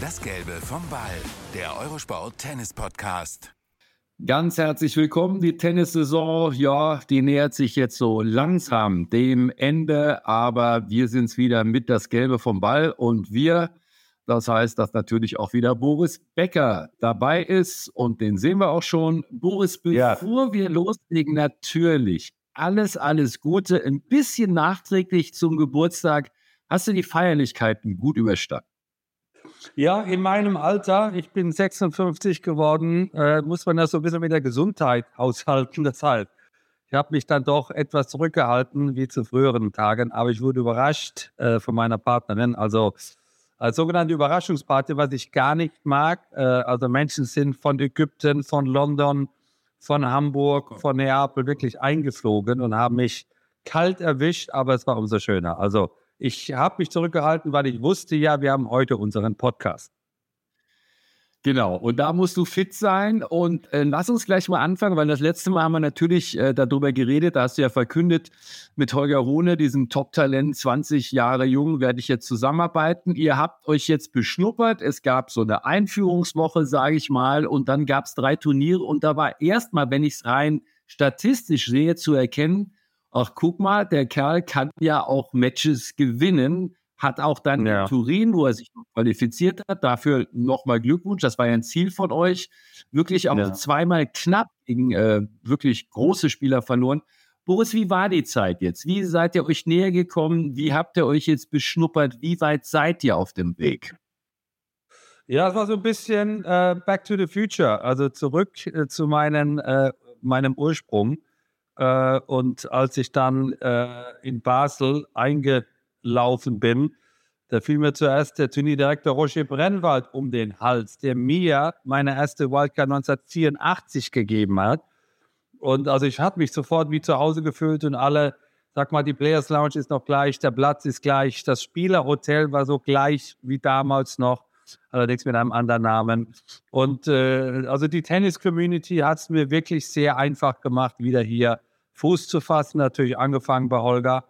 Das Gelbe vom Ball, der Eurosport Tennis Podcast. Ganz herzlich willkommen. Die Tennissaison, ja, die nähert sich jetzt so langsam dem Ende, aber wir sind es wieder mit das Gelbe vom Ball und wir, das heißt, dass natürlich auch wieder Boris Becker dabei ist und den sehen wir auch schon. Boris, bevor ja. wir loslegen, natürlich alles, alles Gute, ein bisschen nachträglich zum Geburtstag. Hast du die Feierlichkeiten gut überstanden? Ja, in meinem Alter, ich bin 56 geworden, äh, muss man das so ein bisschen mit der Gesundheit aushalten. Deshalb, ich habe mich dann doch etwas zurückgehalten wie zu früheren Tagen, aber ich wurde überrascht äh, von meiner Partnerin. Also als sogenannte Überraschungsparty, was ich gar nicht mag. Äh, also Menschen sind von Ägypten, von London, von Hamburg, von Neapel wirklich eingeflogen und haben mich kalt erwischt, aber es war umso schöner. Also ich habe mich zurückgehalten, weil ich wusste ja, wir haben heute unseren Podcast. Genau, und da musst du fit sein. Und äh, lass uns gleich mal anfangen, weil das letzte Mal haben wir natürlich äh, darüber geredet. Da hast du ja verkündet, mit Holger Rohne, diesem Top-Talent, 20 Jahre jung, werde ich jetzt zusammenarbeiten. Ihr habt euch jetzt beschnuppert. Es gab so eine Einführungswoche, sage ich mal, und dann gab es drei Turniere. Und da war erstmal, wenn ich es rein statistisch sehe, zu erkennen, ach guck mal, der Kerl kann ja auch Matches gewinnen, hat auch dann ja. in Turin, wo er sich qualifiziert hat, dafür nochmal Glückwunsch, das war ja ein Ziel von euch, wirklich auch ja. zweimal knapp gegen äh, wirklich große Spieler verloren. Boris, wie war die Zeit jetzt? Wie seid ihr euch näher gekommen? Wie habt ihr euch jetzt beschnuppert? Wie weit seid ihr auf dem Weg? Ja, es war so ein bisschen äh, Back to the Future, also zurück äh, zu meinen, äh, meinem Ursprung. Äh, und als ich dann äh, in Basel eingelaufen bin, da fiel mir zuerst der Turnierdirektor Roger Brennwald um den Hals, der mir meine erste Wildcard 1984 gegeben hat. Und also ich habe mich sofort wie zu Hause gefühlt und alle, sag mal, die Players Lounge ist noch gleich, der Platz ist gleich, das Spielerhotel war so gleich wie damals noch allerdings mit einem anderen Namen. Und äh, also die Tennis-Community hat es mir wirklich sehr einfach gemacht, wieder hier Fuß zu fassen. Natürlich angefangen bei Holger,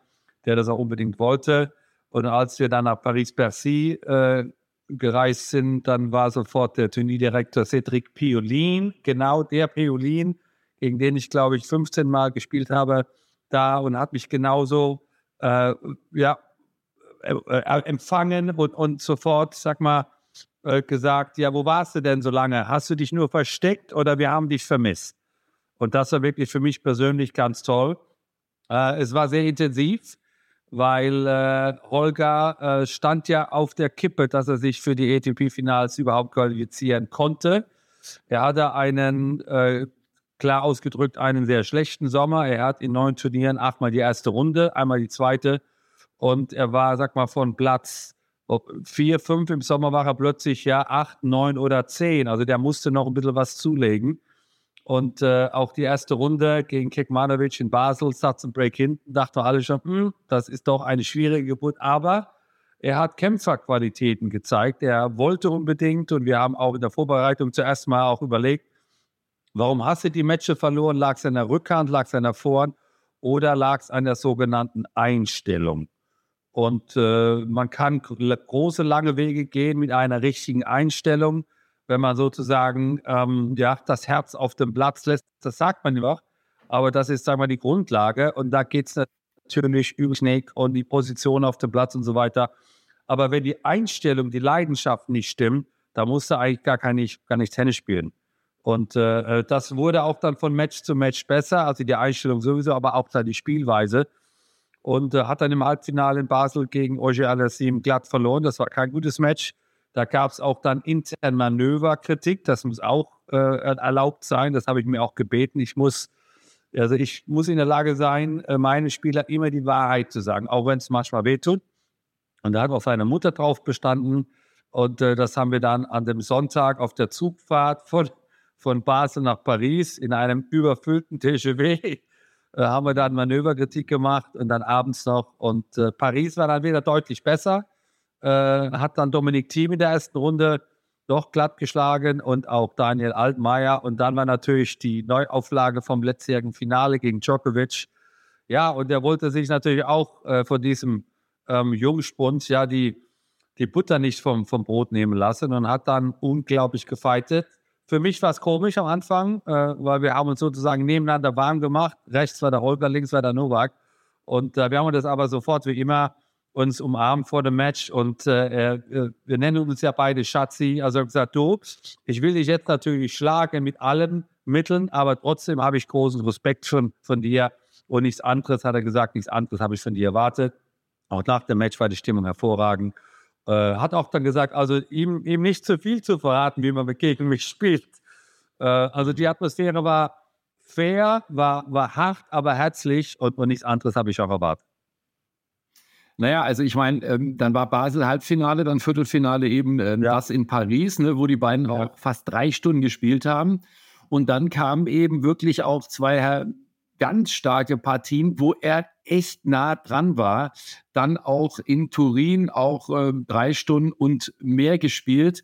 der das auch unbedingt wollte. Und als wir dann nach Paris-Bercy äh, gereist sind, dann war sofort der Turnierdirektor Cedric Piolin, genau der Piolin, gegen den ich, glaube ich, 15 Mal gespielt habe, da und hat mich genauso äh, ja, äh, äh, empfangen und, und sofort, sag mal, äh, gesagt, ja, wo warst du denn so lange? Hast du dich nur versteckt oder wir haben dich vermisst? Und das war wirklich für mich persönlich ganz toll. Äh, es war sehr intensiv, weil äh, Holger äh, stand ja auf der Kippe, dass er sich für die ATP-Finals überhaupt qualifizieren konnte. Er hatte einen, äh, klar ausgedrückt, einen sehr schlechten Sommer. Er hat in neun Turnieren achtmal die erste Runde, einmal die zweite. Und er war, sag mal, von Platz vier, fünf im Sommer war er plötzlich ja acht, neun oder zehn. Also der musste noch ein bisschen was zulegen. Und äh, auch die erste Runde gegen Kekmanovic in Basel, Satz und Break hinten, dachten alle schon, hm, das ist doch eine schwierige Geburt. Aber er hat Kämpferqualitäten gezeigt. Er wollte unbedingt und wir haben auch in der Vorbereitung zuerst mal auch überlegt, warum hast du die Matches verloren? Lag es an der Rückhand, lag es an der Vorhand oder lag es an der sogenannten Einstellung? Und äh, man kann große, lange Wege gehen mit einer richtigen Einstellung wenn man sozusagen ähm, ja, das Herz auf dem Platz lässt. Das sagt man immer, aber das ist, sagen wir, die Grundlage. Und da geht es natürlich über Snake und die Position auf dem Platz und so weiter. Aber wenn die Einstellung, die Leidenschaft nicht stimmt, da musst du eigentlich gar, kein, gar nicht Tennis spielen. Und äh, das wurde auch dann von Match zu Match besser, also die Einstellung sowieso, aber auch dann die Spielweise. Und äh, hat dann im Halbfinale in Basel gegen Oje Alassim glatt verloren. Das war kein gutes Match. Da gab es auch dann intern Manöverkritik. Das muss auch äh, erlaubt sein. Das habe ich mir auch gebeten. Ich muss, also ich muss in der Lage sein, äh, meine Spieler immer die Wahrheit zu sagen, auch wenn es manchmal wehtut. Und da hat auch seine Mutter drauf bestanden. Und äh, das haben wir dann an dem Sonntag auf der Zugfahrt von, von Basel nach Paris in einem überfüllten TGW äh, haben wir dann Manöverkritik gemacht und dann abends noch. Und äh, Paris war dann wieder deutlich besser äh, hat dann Dominik Thiem in der ersten Runde doch glatt geschlagen und auch Daniel Altmaier. Und dann war natürlich die Neuauflage vom letztjährigen Finale gegen Djokovic. Ja, und er wollte sich natürlich auch äh, von diesem ähm, Jungspund, ja, die, die Butter nicht vom, vom Brot nehmen lassen und hat dann unglaublich gefeitet. Für mich war es komisch am Anfang, äh, weil wir haben uns sozusagen nebeneinander warm gemacht. Rechts war der Holger, links war der Novak. Und äh, wir haben das aber sofort wie immer uns umarmt vor dem Match und äh, äh, wir nennen uns ja beide Schatzi. Also er hat gesagt, du, ich will dich jetzt natürlich schlagen mit allen Mitteln, aber trotzdem habe ich großen Respekt von, von dir und nichts anderes, hat er gesagt, nichts anderes habe ich von dir erwartet. Auch nach dem Match war die Stimmung hervorragend. Äh, hat auch dann gesagt, also ihm, ihm nicht zu viel zu verraten, wie man gegen mich spielt. Äh, also die Atmosphäre war fair, war, war hart, aber herzlich und, und nichts anderes habe ich auch erwartet. Naja, also ich meine, ähm, dann war Basel Halbfinale, dann Viertelfinale eben äh, ja. das in Paris, ne, wo die beiden ja. auch fast drei Stunden gespielt haben. Und dann kamen eben wirklich auch zwei ganz starke Partien, wo er echt nah dran war. Dann auch in Turin auch äh, drei Stunden und mehr gespielt.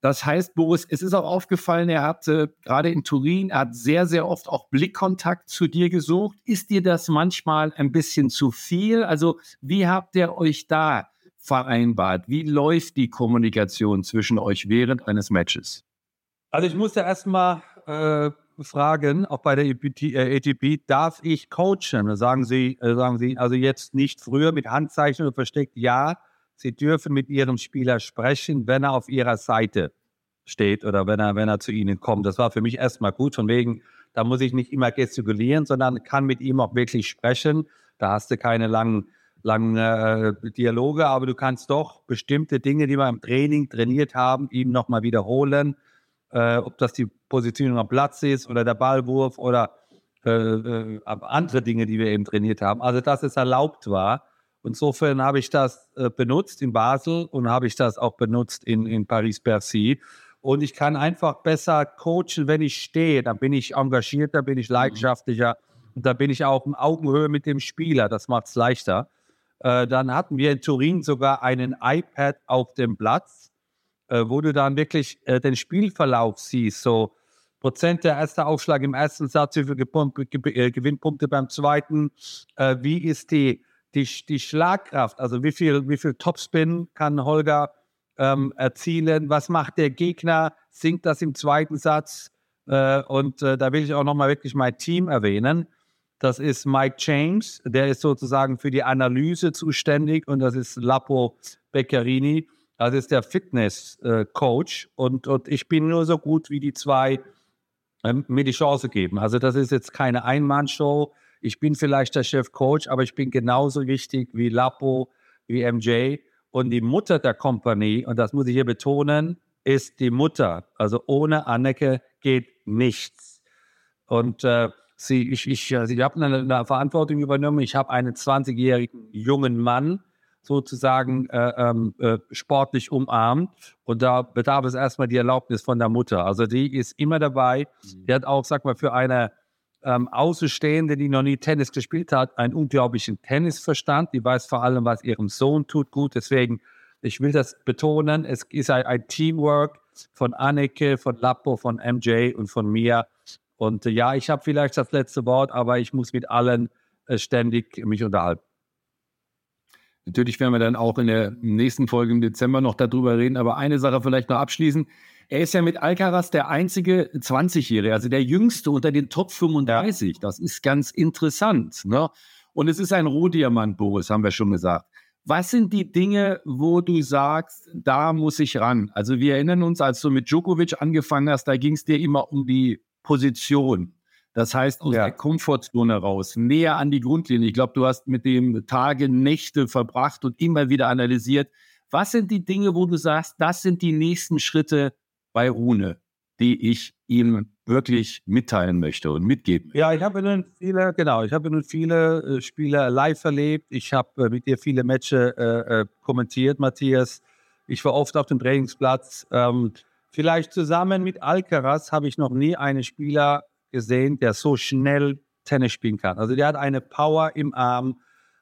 Das heißt, Boris, es ist auch aufgefallen, er hat äh, gerade in Turin, er hat sehr, sehr oft auch Blickkontakt zu dir gesucht. Ist dir das manchmal ein bisschen zu viel? Also, wie habt ihr euch da vereinbart? Wie läuft die Kommunikation zwischen euch während eines Matches? Also, ich musste erstmal äh, fragen, auch bei der ATP, äh, ATP, darf ich coachen? Sagen Sie, äh, sagen Sie, also jetzt nicht früher mit Handzeichen oder versteckt, ja Sie dürfen mit Ihrem Spieler sprechen, wenn er auf Ihrer Seite steht oder wenn er, wenn er zu Ihnen kommt. Das war für mich erstmal gut, von wegen, da muss ich nicht immer gestikulieren, sondern kann mit ihm auch wirklich sprechen. Da hast du keine langen, langen äh, Dialoge, aber du kannst doch bestimmte Dinge, die wir im Training trainiert haben, ihm nochmal wiederholen. Äh, ob das die Positionierung am Platz ist oder der Ballwurf oder äh, äh andere Dinge, die wir eben trainiert haben. Also, dass es erlaubt war. Insofern habe ich das äh, benutzt in Basel und habe ich das auch benutzt in, in Paris-Bercy. Und ich kann einfach besser coachen, wenn ich stehe. Dann bin ich engagierter, bin ich mhm. leidenschaftlicher und da bin ich auch in Augenhöhe mit dem Spieler. Das macht es leichter. Äh, dann hatten wir in Turin sogar einen iPad auf dem Platz, äh, wo du dann wirklich äh, den Spielverlauf siehst. So Prozent der erste Aufschlag im ersten Satz, wie viele äh, Gewinnpunkte beim zweiten, äh, wie ist die die, die Schlagkraft, also wie viel, wie viel Topspin kann Holger ähm, erzielen, was macht der Gegner, sinkt das im zweiten Satz äh, und äh, da will ich auch nochmal wirklich mein Team erwähnen. Das ist Mike James, der ist sozusagen für die Analyse zuständig und das ist Lapo Beccarini, das ist der Fitness-Coach äh, und, und ich bin nur so gut wie die zwei ähm, mir die Chance geben. Also das ist jetzt keine Einmannshow, ich bin vielleicht der Chef-Coach, aber ich bin genauso wichtig wie Lapo, wie MJ. Und die Mutter der Company, und das muss ich hier betonen, ist die Mutter. Also ohne Anneke geht nichts. Und äh, sie, ich, ich, sie haben eine, eine Verantwortung übernommen. Ich habe einen 20-jährigen jungen Mann sozusagen äh, ähm, äh, sportlich umarmt. Und da bedarf es erstmal die Erlaubnis von der Mutter. Also die ist immer dabei. Mhm. Die hat auch, sag mal, für eine ähm, Außenstehende, die noch nie Tennis gespielt hat, einen unglaublichen Tennisverstand. Die weiß vor allem, was ihrem Sohn tut gut. Deswegen, ich will das betonen, es ist ein, ein Teamwork von Anneke, von Lappo, von MJ und von mir. Und äh, ja, ich habe vielleicht das letzte Wort, aber ich muss mit allen äh, ständig mich unterhalten. Natürlich werden wir dann auch in der nächsten Folge im Dezember noch darüber reden, aber eine Sache vielleicht noch abschließen. Er ist ja mit Alcaraz der einzige 20-Jährige, also der jüngste unter den Top 35. Ja. Das ist ganz interessant. Ne? Und es ist ein Rohdiamant, Boris, haben wir schon gesagt. Was sind die Dinge, wo du sagst, da muss ich ran? Also wir erinnern uns, als du mit Djokovic angefangen hast, da ging es dir immer um die Position. Das heißt, aus ja. der Komfortzone raus, näher an die Grundlinie. Ich glaube, du hast mit dem Tage, Nächte verbracht und immer wieder analysiert. Was sind die Dinge, wo du sagst, das sind die nächsten Schritte, bei Rune, die ich ihm wirklich mitteilen möchte und mitgeben. Ja, ich habe nun viele, genau, ich habe nun viele äh, Spiele live erlebt. Ich habe äh, mit dir viele Matches äh, äh, kommentiert, Matthias. Ich war oft auf dem Trainingsplatz. Ähm, vielleicht zusammen mit Alcaraz habe ich noch nie einen Spieler gesehen, der so schnell Tennis spielen kann. Also der hat eine Power im Arm,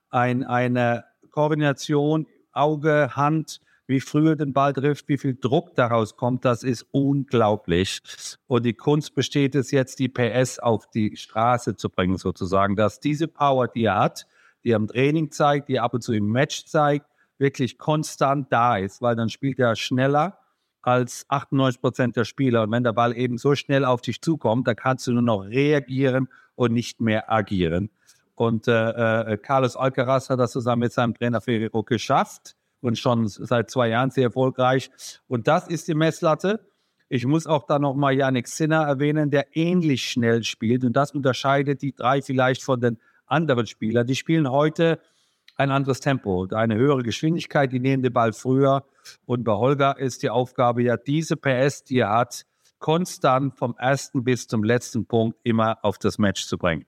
ein, eine Koordination, Auge, Hand, wie früher den Ball trifft, wie viel Druck daraus kommt, das ist unglaublich. Und die Kunst besteht es jetzt, die PS auf die Straße zu bringen, sozusagen, dass diese Power, die er hat, die er im Training zeigt, die er ab und zu im Match zeigt, wirklich konstant da ist, weil dann spielt er schneller als 98 Prozent der Spieler. Und wenn der Ball eben so schnell auf dich zukommt, dann kannst du nur noch reagieren und nicht mehr agieren. Und äh, äh, Carlos Alcaraz hat das zusammen mit seinem Trainer Ferrero geschafft und schon seit zwei Jahren sehr erfolgreich. Und das ist die Messlatte. Ich muss auch da nochmal Yannick Sinner erwähnen, der ähnlich schnell spielt. Und das unterscheidet die drei vielleicht von den anderen Spielern. Die spielen heute ein anderes Tempo, eine höhere Geschwindigkeit, die nehmen den Ball früher. Und bei Holger ist die Aufgabe ja, diese PS, die er hat, konstant vom ersten bis zum letzten Punkt immer auf das Match zu bringen.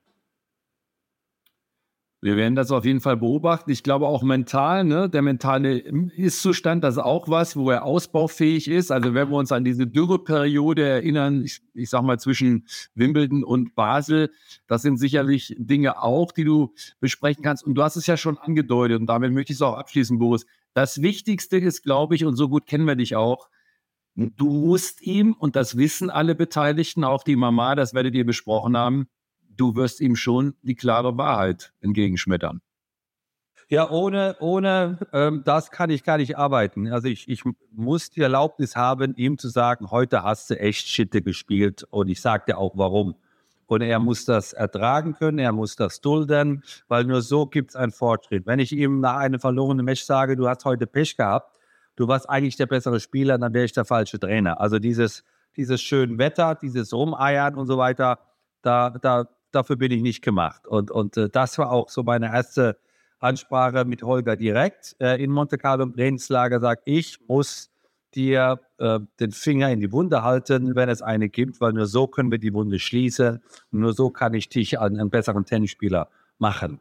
Wir werden das auf jeden Fall beobachten. Ich glaube auch mental, ne? der mentale Ist-Zustand, das ist auch was, wo er ausbaufähig ist. Also wenn wir uns an diese Dürreperiode erinnern, ich, ich sag mal zwischen Wimbledon und Basel, das sind sicherlich Dinge auch, die du besprechen kannst. Und du hast es ja schon angedeutet und damit möchte ich es auch abschließen, Boris. Das Wichtigste ist, glaube ich, und so gut kennen wir dich auch, du musst ihm, und das wissen alle Beteiligten, auch die Mama, das werdet ihr besprochen haben, du wirst ihm schon die klare Wahrheit entgegenschmettern. Ja, ohne, ohne ähm, das kann ich gar nicht arbeiten. Also ich, ich muss die Erlaubnis haben, ihm zu sagen, heute hast du echt Schitte gespielt und ich sage dir auch warum. Und er muss das ertragen können, er muss das dulden, weil nur so gibt es einen Fortschritt. Wenn ich ihm nach einem verlorenen Match sage, du hast heute Pech gehabt, du warst eigentlich der bessere Spieler, dann wäre ich der falsche Trainer. Also dieses, dieses schöne Wetter, dieses Rumeiern und so weiter, da, da dafür bin ich nicht gemacht. Und, und äh, das war auch so meine erste Ansprache mit Holger direkt äh, in Monte Carlo im Trainingslager, sagt, ich muss dir äh, den Finger in die Wunde halten, wenn es eine gibt, weil nur so können wir die Wunde schließen nur so kann ich dich an einen besseren Tennisspieler machen.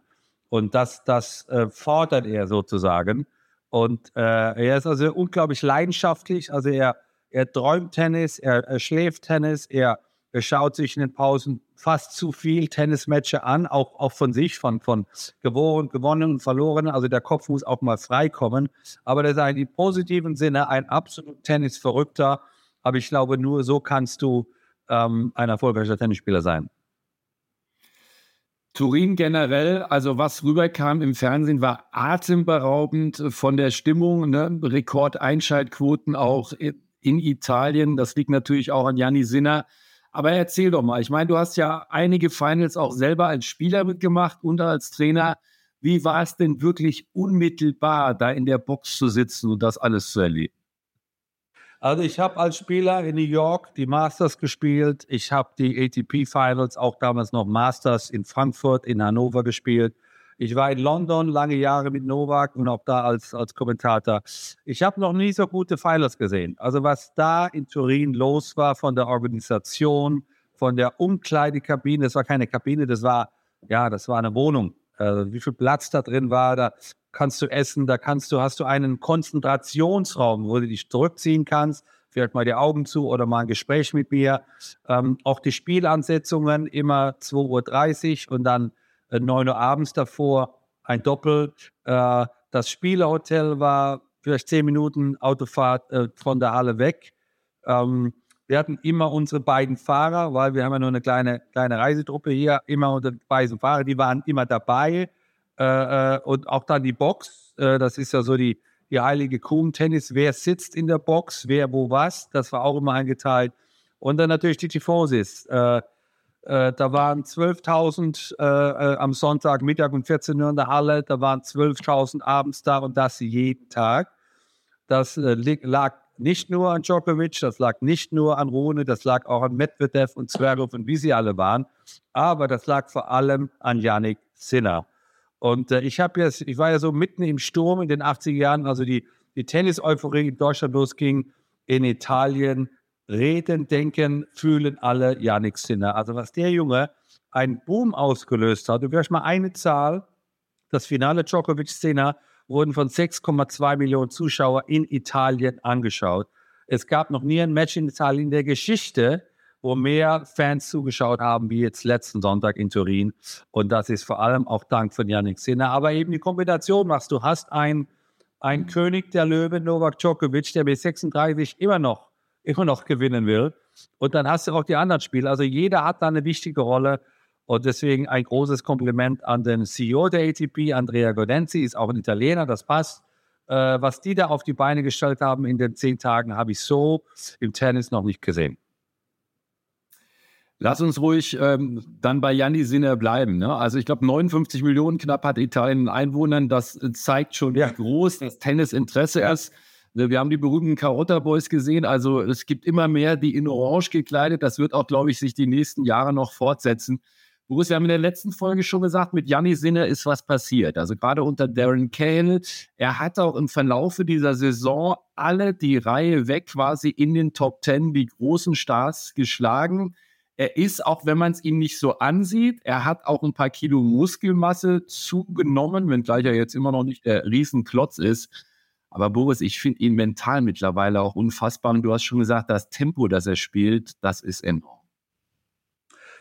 Und das, das äh, fordert er sozusagen. Und äh, er ist also unglaublich leidenschaftlich. Also er, er träumt Tennis, er, er schläft Tennis, er er schaut sich in den Pausen fast zu viel Tennismatches an, auch, auch von sich, von, von gewonnen, gewonnen und verloren. Also der Kopf muss auch mal freikommen. Aber der ist im positiven Sinne ein absolut Tennisverrückter. Aber ich glaube, nur so kannst du ähm, ein erfolgreicher Tennisspieler sein. Turin generell, also was rüberkam im Fernsehen, war atemberaubend von der Stimmung, ne? Rekordeinschaltquoten auch in Italien. Das liegt natürlich auch an Janni Sinner aber erzähl doch mal, ich meine, du hast ja einige Finals auch selber als Spieler mitgemacht und als Trainer. Wie war es denn wirklich unmittelbar, da in der Box zu sitzen und das alles zu erleben? Also ich habe als Spieler in New York die Masters gespielt. Ich habe die ATP Finals, auch damals noch Masters in Frankfurt, in Hannover gespielt. Ich war in London lange Jahre mit Novak und auch da als, als Kommentator. Ich habe noch nie so gute Finals gesehen. Also was da in Turin los war von der Organisation, von der Umkleidekabine, das war keine Kabine, das war, ja, das war eine Wohnung. Also wie viel Platz da drin war, da kannst du essen, da kannst du, hast du einen Konzentrationsraum, wo du dich zurückziehen kannst, vielleicht mal die Augen zu oder mal ein Gespräch mit mir. Ähm, auch die Spielansetzungen immer 2.30 Uhr und dann 9 Uhr abends davor ein Doppel. Äh, das Spielerhotel war vielleicht zehn Minuten Autofahrt äh, von der Halle weg. Ähm, wir hatten immer unsere beiden Fahrer, weil wir haben ja nur eine kleine, kleine Reisetruppe hier, immer unsere beiden Fahrer, die waren immer dabei. Äh, und auch dann die Box, das ist ja so die, die heilige Kuh im Tennis, wer sitzt in der Box, wer wo was, das war auch immer eingeteilt. Und dann natürlich die Tifosis. Äh, da waren 12.000 äh, äh, am Sonntag Mittag um 14 Uhr in der Halle, da waren 12.000 abends da und das jeden Tag. Das äh, lag nicht nur an Djokovic, das lag nicht nur an Rune, das lag auch an Medvedev und Zverev und wie sie alle waren, aber das lag vor allem an Yannick Sinner. Und äh, ich jetzt, ich war ja so mitten im Sturm in den 80er Jahren, also die, die Tennis-Euphorie in Deutschland losging, in Italien reden, denken, fühlen alle Yannick Sinner. Also was der Junge einen Boom ausgelöst hat, du vielleicht mal eine Zahl, das Finale Djokovic-Sinner wurden von 6,2 Millionen Zuschauern in Italien angeschaut. Es gab noch nie ein Match in Italien in der Geschichte, wo mehr Fans zugeschaut haben wie jetzt letzten Sonntag in Turin. Und das ist vor allem auch dank von Yannick Sinner. Aber eben die Kombination machst du hast einen, einen König der Löwen, Novak Djokovic, der mit 36 immer noch immer noch gewinnen will. Und dann hast du auch die anderen Spiele. Also jeder hat da eine wichtige Rolle. Und deswegen ein großes Kompliment an den CEO der ATP, Andrea Godenzi, ist auch ein Italiener, das passt. Äh, was die da auf die Beine gestellt haben in den zehn Tagen, habe ich so im Tennis noch nicht gesehen. Lass uns ruhig ähm, dann bei Janni Sinner bleiben. Ne? Also ich glaube, 59 Millionen knapp hat Italien Einwohnern. Das zeigt schon, ja. wie groß das Tennisinteresse ist. Wir haben die berühmten Carotta Boys gesehen. Also es gibt immer mehr, die in Orange gekleidet. Das wird auch, glaube ich, sich die nächsten Jahre noch fortsetzen. Boris, wir haben in der letzten Folge schon gesagt, mit Janni Sinner ist was passiert. Also gerade unter Darren Cahill. Er hat auch im Verlaufe dieser Saison alle die Reihe weg quasi in den Top Ten die großen Stars geschlagen. Er ist, auch wenn man es ihm nicht so ansieht, er hat auch ein paar Kilo Muskelmasse zugenommen, wenngleich er jetzt immer noch nicht der Riesenklotz ist. Aber Boris, ich finde ihn mental mittlerweile auch unfassbar. Und du hast schon gesagt, das Tempo, das er spielt, das ist enorm.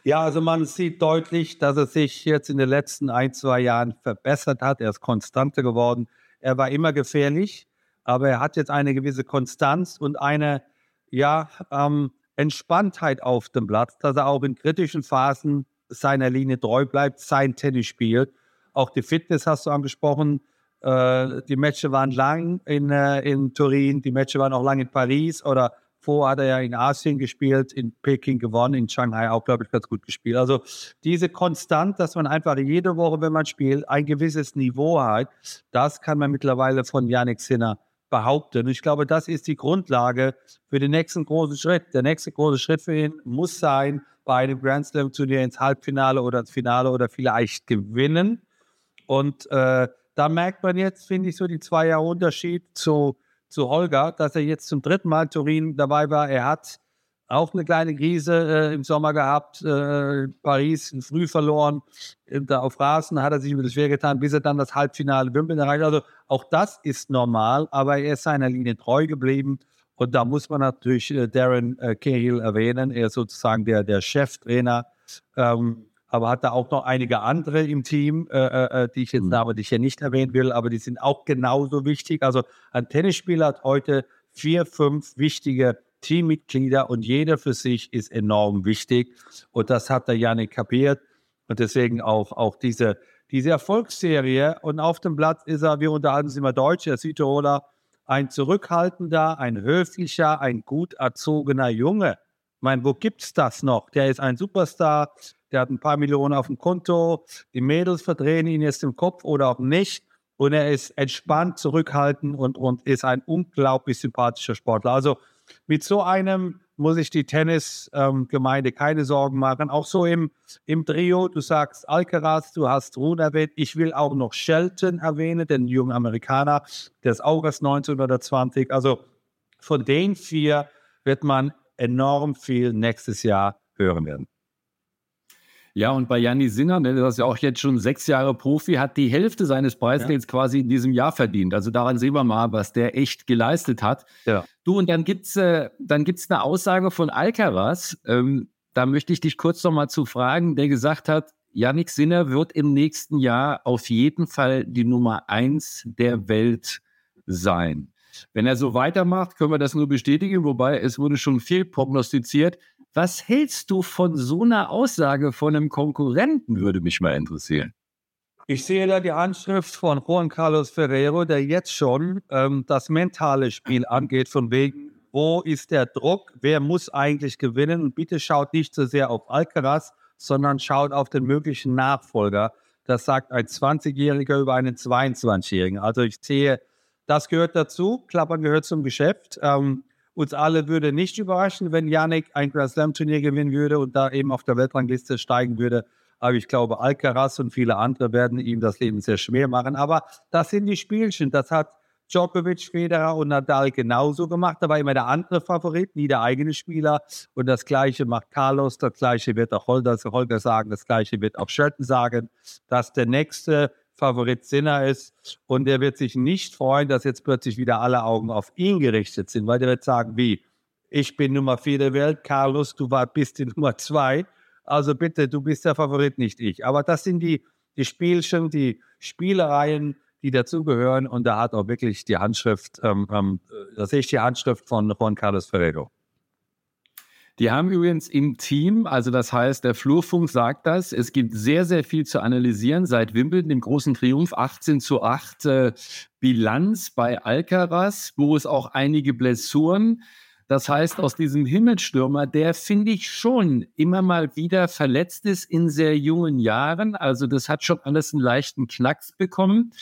Ja, also man sieht deutlich, dass er sich jetzt in den letzten ein, zwei Jahren verbessert hat. Er ist konstanter geworden. Er war immer gefährlich, aber er hat jetzt eine gewisse Konstanz und eine, ja, ähm, Entspanntheit auf dem Platz, dass er auch in kritischen Phasen seiner Linie treu bleibt, sein Tennis spielt. Auch die Fitness hast du angesprochen. Äh, die Matches waren lang in, äh, in Turin, die Matches waren auch lang in Paris oder vor hat er ja in Asien gespielt, in Peking gewonnen, in Shanghai auch, glaube ich, ganz gut gespielt. Also diese Konstant, dass man einfach jede Woche, wenn man spielt, ein gewisses Niveau hat, das kann man mittlerweile von Yannick Sinner behaupten. Ich glaube, das ist die Grundlage für den nächsten großen Schritt. Der nächste große Schritt für ihn muss sein, bei einem Grand Slam Turnier ins Halbfinale oder ins Finale oder vielleicht gewinnen. Und äh, da merkt man jetzt, finde ich, so die zwei Jahre Unterschied zu, zu Holger, dass er jetzt zum dritten Mal Turin dabei war. Er hat auch eine kleine Krise äh, im Sommer gehabt. Äh, Paris früh verloren. Da auf Rasen hat er sich wieder schwer getan, bis er dann das Halbfinale Wimbledon erreicht. Also auch das ist normal, aber er ist seiner Linie treu geblieben. Und da muss man natürlich äh, Darren äh, Cahill erwähnen. Er ist sozusagen der, der Cheftrainer. Ähm, aber hat da auch noch einige andere im Team, äh, äh, äh die ich jetzt mhm. Namen, die ich hier nicht erwähnen will, aber die sind auch genauso wichtig. Also ein Tennisspieler hat heute vier, fünf wichtige Teammitglieder und jeder für sich ist enorm wichtig. Und das hat der Janik kapiert. Und deswegen auch, auch diese, diese Erfolgsserie. Und auf dem Platz ist er, wir unterhalten uns immer Deutsch, der Südtiroler, ein zurückhaltender, ein höflicher, ein gut erzogener Junge. Meine, wo gibt's das noch? Der ist ein Superstar, der hat ein paar Millionen auf dem Konto, die Mädels verdrehen ihn jetzt im Kopf oder auch nicht. Und er ist entspannt, zurückhaltend und, und ist ein unglaublich sympathischer Sportler. Also mit so einem muss ich die Tennisgemeinde ähm, keine Sorgen machen. Auch so im, im Trio, du sagst Alcaraz, du hast Rune erwähnt. Ich will auch noch Shelton erwähnen, den jungen Amerikaner, der ist auch erst 1920. Also von den vier wird man enorm viel nächstes Jahr hören werden. Ja, und bei Janni Sinner, ne, der ist ja auch jetzt schon sechs Jahre Profi, hat die Hälfte seines Preisgelds ja. quasi in diesem Jahr verdient. Also daran sehen wir mal, was der echt geleistet hat. Ja. Du, und dann gibt's äh, dann gibt's eine Aussage von Alcaraz, ähm, da möchte ich dich kurz noch mal zu fragen, der gesagt hat, Yannick Sinner wird im nächsten Jahr auf jeden Fall die Nummer eins der Welt sein. Wenn er so weitermacht, können wir das nur bestätigen, wobei es wurde schon viel prognostiziert. Was hältst du von so einer Aussage von einem Konkurrenten, würde mich mal interessieren. Ich sehe da die Anschrift von Juan Carlos Ferrero, der jetzt schon ähm, das mentale Spiel angeht, von wegen, wo ist der Druck, wer muss eigentlich gewinnen und bitte schaut nicht so sehr auf Alcaraz, sondern schaut auf den möglichen Nachfolger. Das sagt ein 20-Jähriger über einen 22-Jährigen. Also ich sehe, das gehört dazu, Klappern gehört zum Geschäft. Ähm, uns alle würde nicht überraschen, wenn Yannick ein Grand Slam Turnier gewinnen würde und da eben auf der Weltrangliste steigen würde. Aber ich glaube, Alcaraz und viele andere werden ihm das Leben sehr schwer machen. Aber das sind die Spielchen. Das hat Djokovic, Federer und Nadal genauso gemacht. Da war immer der andere Favorit, nie der eigene Spieler. Und das Gleiche macht Carlos, das Gleiche wird auch Holger, sagen, das Gleiche wird auch Shelton sagen, dass der nächste Favorit Sinner ist. Und er wird sich nicht freuen, dass jetzt plötzlich wieder alle Augen auf ihn gerichtet sind, weil der wird sagen, wie, ich bin Nummer vier der Welt, Carlos, du war, bist die Nummer zwei. Also bitte, du bist der Favorit, nicht ich. Aber das sind die, die Spielchen, die Spielereien, die dazugehören. Und da hat auch wirklich die Handschrift, ähm, ähm, da sehe ich die Handschrift von Juan Carlos Ferrero. Die haben übrigens im Team, also das heißt, der Flurfunk sagt das, es gibt sehr, sehr viel zu analysieren seit Wimbledon, dem großen Triumph, 18 zu 8 äh, Bilanz bei Alcaraz, wo es auch einige Blessuren das heißt, aus diesem Himmelstürmer, der finde ich schon immer mal wieder verletzt ist in sehr jungen Jahren. Also das hat schon alles einen leichten Knacks bekommen.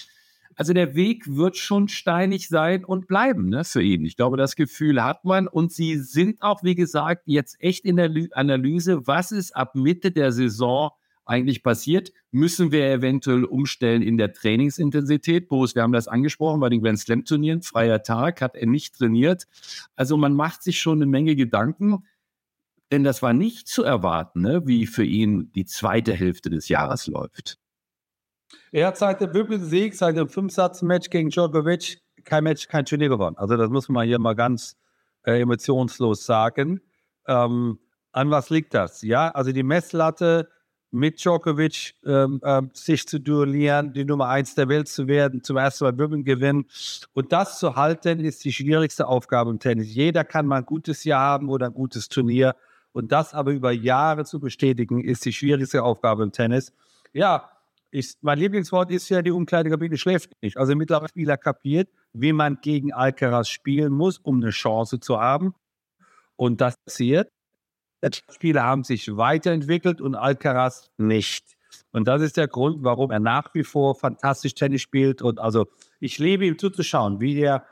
Also der Weg wird schon steinig sein und bleiben ne, für ihn. Ich glaube, das Gefühl hat man. Und sie sind auch, wie gesagt, jetzt echt in der Analyse, was ist ab Mitte der Saison eigentlich passiert? Müssen wir eventuell umstellen in der Trainingsintensität? Boris, wir haben das angesprochen bei den Grand Slam Turnieren. Freier Tag hat er nicht trainiert. Also man macht sich schon eine Menge Gedanken. Denn das war nicht zu erwarten, ne, wie für ihn die zweite Hälfte des Jahres läuft. Er hat seit dem Wimbledon-Sieg, seit dem Fünfsatz-Match gegen Djokovic kein Match, kein Turnier gewonnen. Also das muss man hier mal ganz äh, emotionslos sagen. Ähm, an was liegt das? Ja, also die Messlatte mit Djokovic ähm, äh, sich zu duellieren, die Nummer eins der Welt zu werden, zum ersten Mal Wimbledon gewinnen. Und das zu halten, ist die schwierigste Aufgabe im Tennis. Jeder kann mal ein gutes Jahr haben oder ein gutes Turnier. Und das aber über Jahre zu bestätigen, ist die schwierigste Aufgabe im Tennis. Ja, ich, mein Lieblingswort ist ja, die Umkleidekabine schläft nicht. Also mittlerweile Spieler kapiert, wie man gegen Alcaraz spielen muss, um eine Chance zu haben. Und das passiert. Spieler haben sich weiterentwickelt und Alcaraz nicht. Und das ist der Grund, warum er nach wie vor fantastisch Tennis spielt. Und also ich liebe ihm zuzuschauen, wie er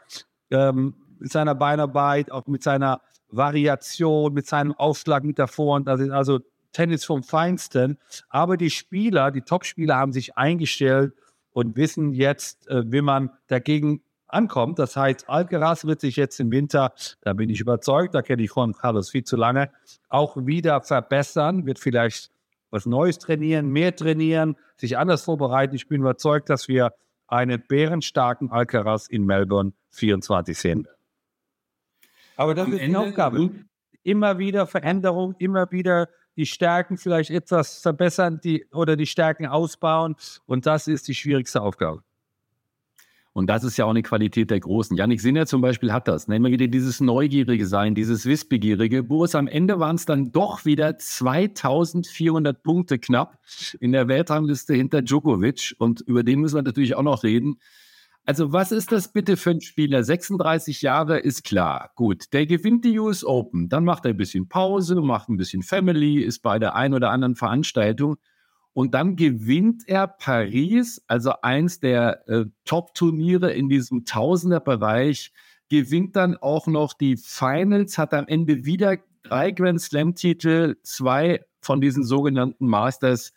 ähm, mit seiner Beinarbeit, auch mit seiner Variation, mit seinem Aufschlag mit der Vorhand, das ist also Tennis vom Feinsten. Aber die Spieler, die Top-Spieler haben sich eingestellt und wissen jetzt, äh, wie man dagegen ankommt. Das heißt, Alcaraz wird sich jetzt im Winter, da bin ich überzeugt, da kenne ich Juan Carlos viel zu lange, auch wieder verbessern, wird vielleicht was Neues trainieren, mehr trainieren, sich anders vorbereiten. Ich bin überzeugt, dass wir einen bärenstarken Alcaraz in Melbourne 24 sehen. Aber das Am ist die Aufgabe. Immer wieder Veränderung, immer wieder die Stärken vielleicht etwas verbessern die, oder die Stärken ausbauen. Und das ist die schwierigste Aufgabe. Und das ist ja auch eine Qualität der Großen. Janik Sinner zum Beispiel hat das. Nehmen wir wieder dieses Neugierige sein, dieses Wissbegierige. Boris, am Ende waren es dann doch wieder 2400 Punkte knapp in der Weltrangliste hinter Djokovic. Und über den müssen wir natürlich auch noch reden. Also was ist das bitte für ein Spieler? 36 Jahre ist klar. Gut, der gewinnt die US Open, dann macht er ein bisschen Pause, macht ein bisschen Family, ist bei der ein oder anderen Veranstaltung und dann gewinnt er Paris, also eins der äh, Top-Turniere in diesem Tausender-Bereich, gewinnt dann auch noch die Finals, hat am Ende wieder drei Grand Slam-Titel, zwei von diesen sogenannten Masters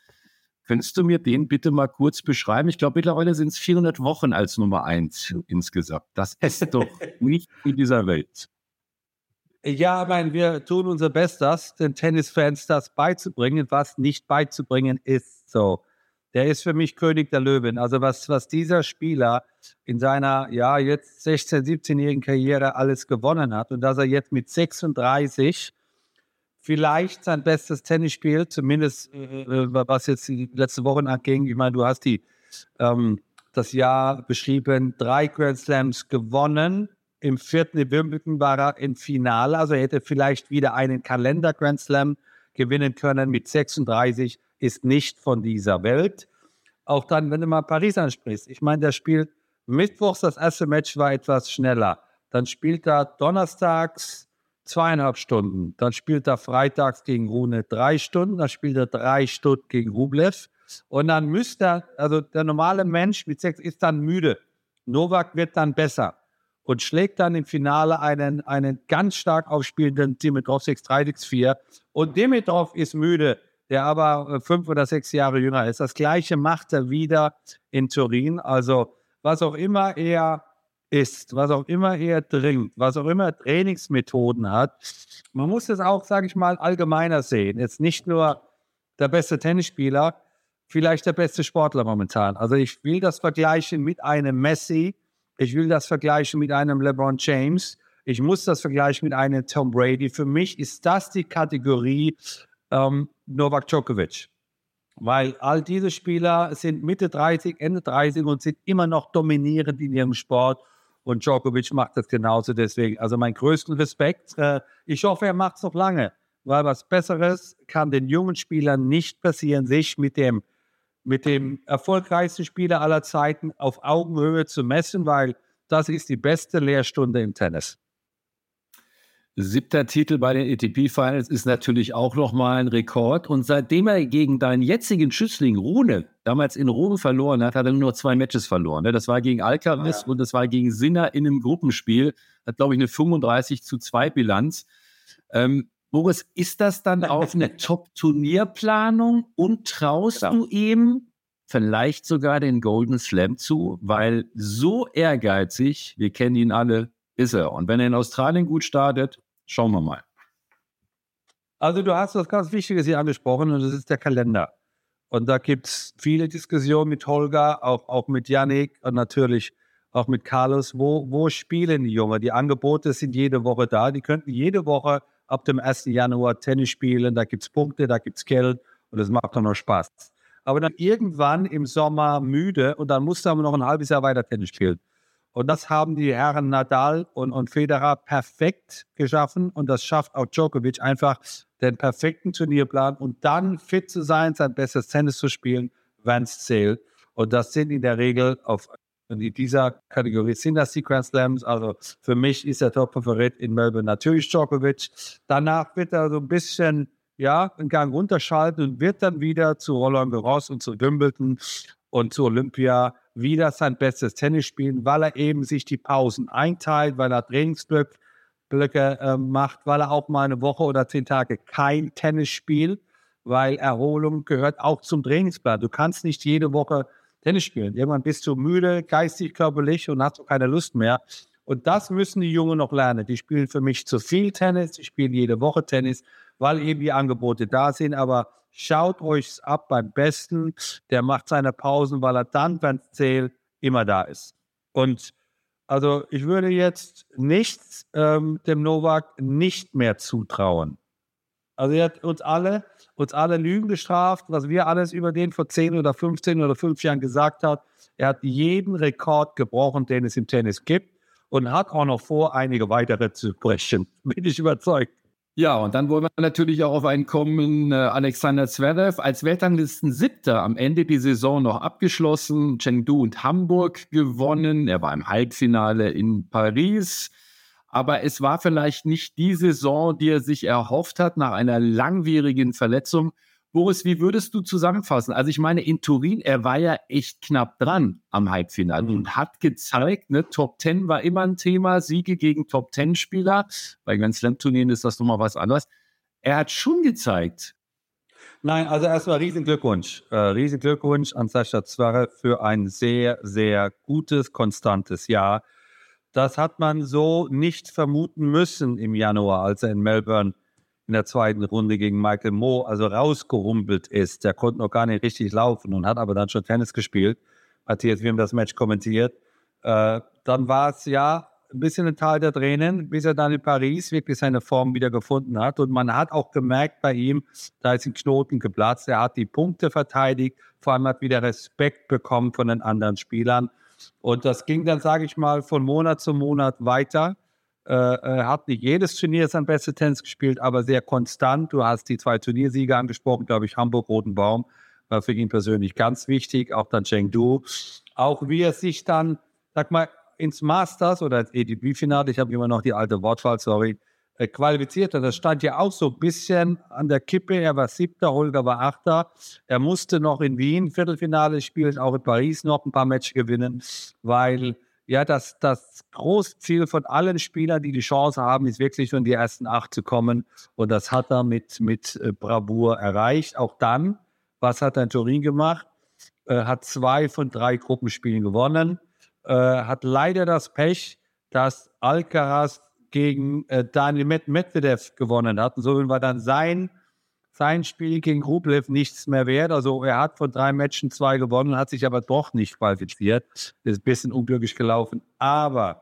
Könntest du mir den bitte mal kurz beschreiben? Ich glaube, mittlerweile sind es 400 Wochen als Nummer eins insgesamt. Das ist doch nicht in dieser Welt. Ja, ich meine, wir tun unser Bestes, den Tennisfans das beizubringen, was nicht beizubringen ist. So, der ist für mich König der Löwen. Also was, was dieser Spieler in seiner, ja, jetzt 16-, 17-jährigen Karriere alles gewonnen hat und dass er jetzt mit 36 vielleicht sein bestes Tennisspiel, zumindest äh, äh, was jetzt die letzten Wochen anging. Ich meine, du hast die, ähm, das Jahr beschrieben, drei Grand Slams gewonnen. Im vierten in Wimbledon war er im Finale, also er hätte vielleicht wieder einen Kalender Grand Slam gewinnen können mit 36, ist nicht von dieser Welt. Auch dann, wenn du mal Paris ansprichst, ich meine, der spielt Mittwochs, das erste Match war etwas schneller. Dann spielt er donnerstags zweieinhalb Stunden. Dann spielt er freitags gegen Rune drei Stunden. Dann spielt er drei Stunden gegen Rublev. Und dann müsste er, also der normale Mensch mit sechs ist dann müde. Novak wird dann besser und schlägt dann im Finale einen, einen ganz stark aufspielenden Dimitrov 6-3, 6-4. Und Dimitrov ist müde, der aber fünf oder sechs Jahre jünger ist. Das gleiche macht er wieder in Turin. Also was auch immer er ist, was auch immer er trinkt, was auch immer Trainingsmethoden hat. Man muss das auch, sage ich mal, allgemeiner sehen. Jetzt nicht nur der beste Tennisspieler, vielleicht der beste Sportler momentan. Also ich will das vergleichen mit einem Messi, ich will das vergleichen mit einem LeBron James, ich muss das vergleichen mit einem Tom Brady. Für mich ist das die Kategorie ähm, Novak Djokovic. Weil all diese Spieler sind Mitte 30, Ende 30 und sind immer noch dominierend in ihrem Sport und Djokovic macht das genauso deswegen. Also mein größten Respekt. Äh, ich hoffe, er macht es noch lange. weil was Besseres kann den jungen Spielern nicht passieren, sich mit dem, mit dem erfolgreichsten Spieler aller Zeiten auf Augenhöhe zu messen, weil das ist die beste Lehrstunde im Tennis. Siebter Titel bei den ATP Finals ist natürlich auch nochmal ein Rekord. Und seitdem er gegen deinen jetzigen Schützling Rune damals in Rom verloren hat, hat er nur zwei Matches verloren. Ne? Das war gegen Alcaraz ja. und das war gegen Sinner in einem Gruppenspiel. Hat, glaube ich, eine 35 zu 2 Bilanz. Ähm, Boris, ist das dann auch eine Top-Turnierplanung und traust genau. du ihm vielleicht sogar den Golden Slam zu? Weil so ehrgeizig, wir kennen ihn alle, ist er. Und wenn er in Australien gut startet, schauen wir mal. Also du hast was ganz Wichtiges hier angesprochen und das ist der Kalender. Und da gibt es viele Diskussionen mit Holger, auch, auch mit Yannick und natürlich auch mit Carlos. Wo, wo spielen die Jungen? Die Angebote sind jede Woche da. Die könnten jede Woche ab dem 1. Januar Tennis spielen. Da gibt es Punkte, da gibt es Geld und es macht dann noch Spaß. Aber dann irgendwann im Sommer müde und dann musst du aber noch ein halbes Jahr weiter Tennis spielen. Und das haben die Herren Nadal und, und Federer perfekt geschaffen. Und das schafft auch Djokovic einfach den perfekten Turnierplan und dann fit zu sein, sein bestes Tennis zu spielen, wenn es zählt. Und das sind in der Regel auf in dieser Kategorie sind das die Grand Slams. Also für mich ist der Top-Favorit in Melbourne natürlich Djokovic. Danach wird er so ein bisschen ja, einen Gang runterschalten und wird dann wieder zu Roland Garros und zu Wimbledon und zu Olympia wieder sein bestes Tennis spielen, weil er eben sich die Pausen einteilt, weil er Trainingsblöcke äh, macht, weil er auch mal eine Woche oder zehn Tage kein Tennis spielt, weil Erholung gehört auch zum Trainingsplan. Du kannst nicht jede Woche Tennis spielen. Irgendwann bist du müde, geistig, körperlich und hast auch keine Lust mehr. Und das müssen die Jungen noch lernen. Die spielen für mich zu viel Tennis, die spielen jede Woche Tennis, weil eben die Angebote da sind. Aber Schaut euch ab beim Besten. Der macht seine Pausen, weil er dann, wenn es zählt, immer da ist. Und also ich würde jetzt nichts ähm, dem Novak nicht mehr zutrauen. Also er hat uns alle, uns alle Lügen gestraft, was wir alles über den vor 10 oder 15 oder 5 Jahren gesagt haben. Er hat jeden Rekord gebrochen, den es im Tennis gibt und hat auch noch vor, einige weitere zu brechen. Bin ich überzeugt. Ja, und dann wollen wir natürlich auch auf einen kommen, äh, Alexander Zverev. Als Weltranglisten Siebter am Ende die Saison noch abgeschlossen, Chengdu und Hamburg gewonnen, er war im Halbfinale in Paris, aber es war vielleicht nicht die Saison, die er sich erhofft hat nach einer langwierigen Verletzung. Boris, wie würdest du zusammenfassen? Also ich meine, in Turin, er war ja echt knapp dran am Halbfinale mhm. und hat gezeigt, ne, Top 10 war immer ein Thema, Siege gegen Top 10 Spieler. Bei Grand Slam Turnieren ist das nochmal was anderes. Er hat schon gezeigt. Nein, also erstmal riesen Glückwunsch. Äh, riesen Glückwunsch an Sascha Zverev für ein sehr, sehr gutes, konstantes Jahr. Das hat man so nicht vermuten müssen im Januar, als er in Melbourne in der zweiten Runde gegen Michael Moore, also rausgerumpelt ist. Der konnte noch gar nicht richtig laufen und hat aber dann schon Tennis gespielt. Matthias, wir haben das Match kommentiert. Äh, dann war es ja ein bisschen ein Tal der Tränen, bis er dann in Paris wirklich seine Form wieder gefunden hat. Und man hat auch gemerkt bei ihm, da ist ein Knoten geplatzt. Er hat die Punkte verteidigt, vor allem hat wieder Respekt bekommen von den anderen Spielern. Und das ging dann, sage ich mal, von Monat zu Monat weiter. Äh, er hat nicht jedes Turnier sein beste Tennis gespielt, aber sehr konstant. Du hast die zwei Turniersieger angesprochen, glaube ich, Hamburg, Roten Baum, war für ihn persönlich ganz wichtig. Auch dann Chengdu. Auch wie er sich dann, sag mal, ins Masters oder ins ATP-Finale, ich habe immer noch die alte Wortwahl, sorry, äh, qualifiziert hat. Das stand ja auch so ein bisschen an der Kippe. Er war siebter, Holger war achter. Er musste noch in Wien Viertelfinale spielen, auch in Paris noch ein paar Matches gewinnen, weil ja, das, das Großziel von allen Spielern, die die Chance haben, ist wirklich in die ersten acht zu kommen. Und das hat er mit, mit äh, Bravour erreicht. Auch dann, was hat er in Turin gemacht? Äh, hat zwei von drei Gruppenspielen gewonnen. Äh, hat leider das Pech, dass Alcaraz gegen äh, Daniel Medvedev gewonnen hat. Und so war dann sein sein Spiel gegen Rublev nichts mehr wert. Also er hat von drei Matchen zwei gewonnen, hat sich aber doch nicht qualifiziert. ist ein bisschen unglücklich gelaufen. Aber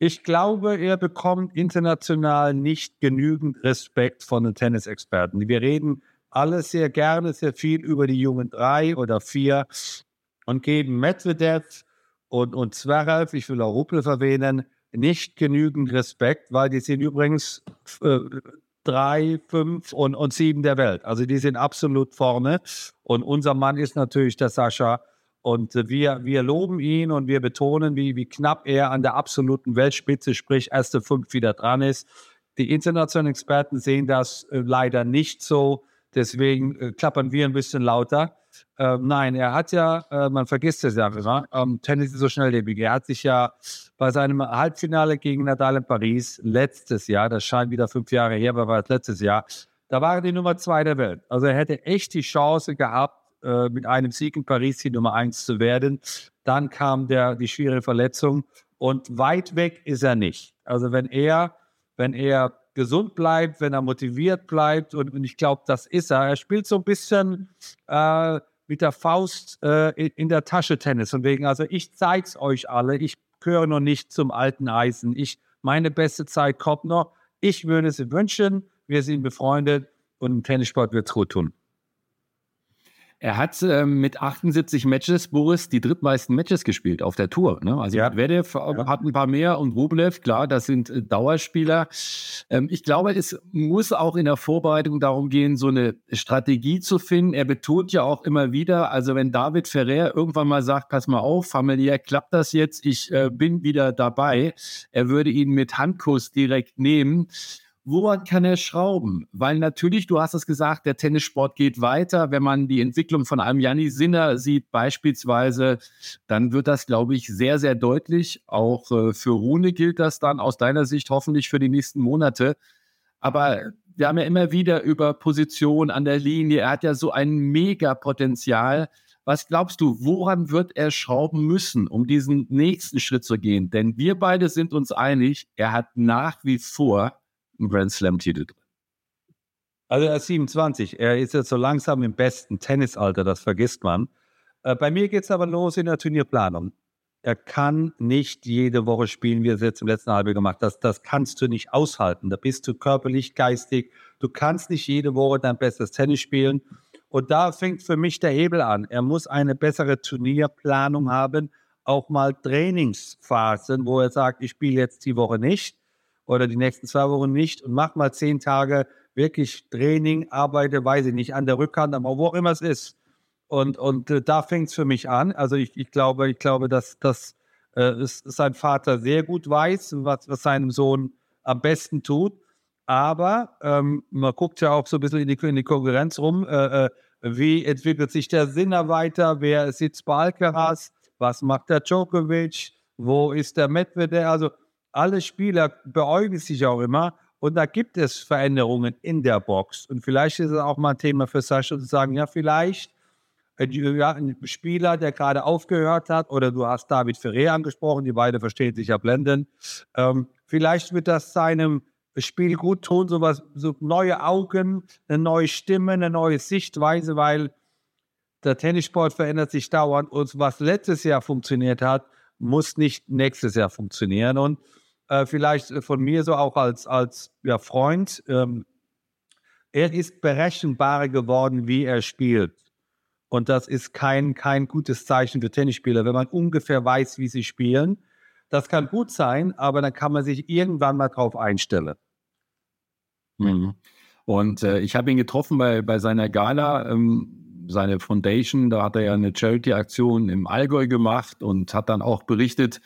ich glaube, er bekommt international nicht genügend Respekt von den Tennisexperten. Wir reden alle sehr gerne, sehr viel über die jungen drei oder vier und geben Medvedev und, und Zverev, ich will auch Rublev erwähnen, nicht genügend Respekt, weil die sind übrigens äh, drei, fünf und, und sieben der Welt. Also die sind absolut vorne. Und unser Mann ist natürlich der Sascha. Und wir, wir loben ihn und wir betonen, wie, wie knapp er an der absoluten Weltspitze, sprich erste fünf wieder dran ist. Die internationalen Experten sehen das äh, leider nicht so. Deswegen äh, klappern wir ein bisschen lauter. Ähm, nein, er hat ja, äh, man vergisst es ja immer, ähm, Tennis ist so schnelllebig. Er hat sich ja bei seinem Halbfinale gegen Nadal in Paris letztes Jahr, das scheint wieder fünf Jahre her, aber war es letztes Jahr, da war er die Nummer zwei der Welt. Also er hätte echt die Chance gehabt, äh, mit einem Sieg in Paris die Nummer eins zu werden. Dann kam der, die schwere Verletzung und weit weg ist er nicht. Also wenn er, wenn er gesund bleibt, wenn er motiviert bleibt und, und ich glaube, das ist er. Er spielt so ein bisschen äh, mit der Faust äh, in, der Tasche Tennis. Und wegen, also ich zeige es euch alle. Ich gehöre noch nicht zum alten Eisen. Ich, meine beste Zeit kommt noch. Ich würde es wünschen. Wir sind befreundet und im Tennissport wird es gut tun. Er hat äh, mit 78 Matches, Boris, die drittmeisten Matches gespielt auf der Tour. Ne? Also ja. Medvedev ja. hat ein paar mehr und Rublev, klar, das sind äh, Dauerspieler. Ähm, ich glaube, es muss auch in der Vorbereitung darum gehen, so eine Strategie zu finden. Er betont ja auch immer wieder, also wenn David Ferrer irgendwann mal sagt, pass mal auf, familiär klappt das jetzt, ich äh, bin wieder dabei, er würde ihn mit Handkuss direkt nehmen woran kann er schrauben? Weil natürlich, du hast es gesagt, der Tennissport geht weiter. Wenn man die Entwicklung von einem Janni Sinner sieht beispielsweise, dann wird das, glaube ich, sehr, sehr deutlich. Auch äh, für Rune gilt das dann aus deiner Sicht hoffentlich für die nächsten Monate. Aber wir haben ja immer wieder über Position an der Linie. Er hat ja so ein Mega-Potenzial. Was glaubst du, woran wird er schrauben müssen, um diesen nächsten Schritt zu gehen? Denn wir beide sind uns einig, er hat nach wie vor einen Grand Slam-Titel drin. Also er ist 27. Er ist jetzt so langsam im besten Tennisalter, das vergisst man. Äh, bei mir geht es aber los in der Turnierplanung. Er kann nicht jede Woche spielen, wie er es jetzt im letzten Halbjahr gemacht hat. Das, das kannst du nicht aushalten. Da bist du körperlich, geistig. Du kannst nicht jede Woche dein bestes Tennis spielen. Und da fängt für mich der Hebel an. Er muss eine bessere Turnierplanung haben, auch mal Trainingsphasen, wo er sagt, ich spiele jetzt die Woche nicht oder die nächsten zwei Wochen nicht und mach mal zehn Tage wirklich Training, arbeite, weiß ich nicht, an der Rückhand, aber wo auch immer es ist. Und, und äh, da fängt es für mich an. Also ich, ich glaube, ich glaube, dass, dass äh, sein Vater sehr gut weiß, was, was seinem Sohn am besten tut. Aber ähm, man guckt ja auch so ein bisschen in die, in die Konkurrenz rum. Äh, äh, wie entwickelt sich der Sinner weiter? Wer sitzt bei Alcaraz? Was macht der Djokovic? Wo ist der Medvedev? Also alle Spieler beäugen sich auch immer und da gibt es Veränderungen in der Box. Und vielleicht ist es auch mal ein Thema für Sascha zu sagen, ja, vielleicht ein Spieler, der gerade aufgehört hat, oder du hast David Ferrer angesprochen, die beide verstehen sich ja blendend. Ähm, vielleicht wird das seinem Spiel gut tun, sowas, so neue Augen, eine neue Stimme, eine neue Sichtweise, weil der Tennissport verändert sich dauernd und was letztes Jahr funktioniert hat, muss nicht nächstes Jahr funktionieren. Und äh, vielleicht von mir so auch als, als ja, Freund. Ähm, er ist berechenbarer geworden, wie er spielt. Und das ist kein, kein gutes Zeichen für Tennisspieler, wenn man ungefähr weiß, wie sie spielen. Das kann gut sein, aber dann kann man sich irgendwann mal drauf einstellen. Mhm. Und äh, ich habe ihn getroffen bei, bei seiner Gala, ähm, seine Foundation, da hat er ja eine Charity-Aktion im Allgäu gemacht und hat dann auch berichtet,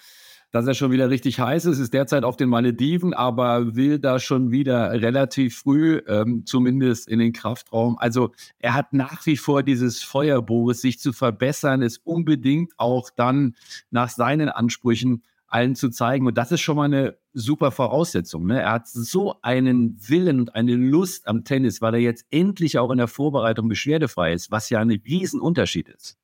dass er schon wieder richtig heiß ist, ist derzeit auf den Malediven, aber will da schon wieder relativ früh, ähm, zumindest in den Kraftraum. Also er hat nach wie vor dieses Feuer, Boris, sich zu verbessern, ist unbedingt auch dann nach seinen Ansprüchen allen zu zeigen. Und das ist schon mal eine super Voraussetzung. Ne? Er hat so einen Willen und eine Lust am Tennis, weil er jetzt endlich auch in der Vorbereitung beschwerdefrei ist, was ja ein Riesenunterschied ist.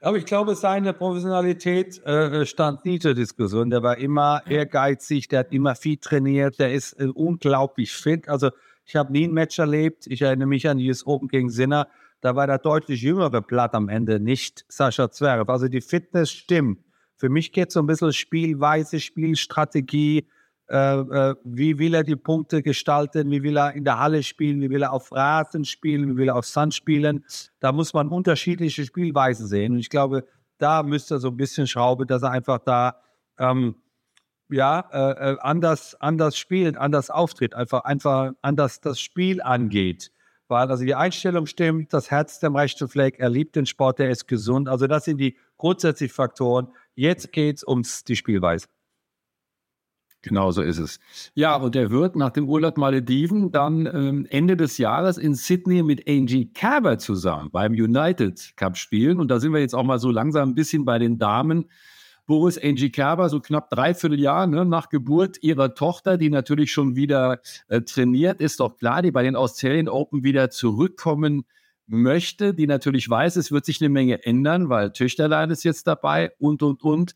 Aber ich glaube, seine Professionalität äh, stand nie zur Diskussion. Der war immer ehrgeizig, der hat immer viel trainiert, der ist äh, unglaublich fit. Also ich habe nie ein Match erlebt. Ich erinnere mich an dieses Open gegen Sinner. Da war der deutlich jüngere Blatt am Ende, nicht Sascha Zverev. Also die Fitness stimmt. Für mich geht es so ein bisschen Spielweise, Spielstrategie, wie will er die Punkte gestalten, wie will er in der Halle spielen, wie will er auf Rasen spielen, wie will er auf Sand spielen. Da muss man unterschiedliche Spielweisen sehen. Und ich glaube, da müsste er so ein bisschen schrauben, dass er einfach da ähm, ja, äh, äh, anders, anders spielt, anders auftritt, einfach, einfach anders das Spiel angeht. Weil also die Einstellung stimmt, das Herz dem rechten Fleck, er liebt den Sport, er ist gesund. Also das sind die grundsätzlichen Faktoren. Jetzt geht es um die Spielweise. Genau so ist es. Ja, und er wird nach dem Urlaub Malediven dann ähm, Ende des Jahres in Sydney mit Angie Kerber zusammen beim United Cup spielen. Und da sind wir jetzt auch mal so langsam ein bisschen bei den Damen. Boris Angie Kerber, so knapp dreiviertel Jahr ne, nach Geburt ihrer Tochter, die natürlich schon wieder äh, trainiert, ist doch klar, die bei den Australian Open wieder zurückkommen möchte, die natürlich weiß, es wird sich eine Menge ändern, weil Töchterlein ist jetzt dabei und, und, und.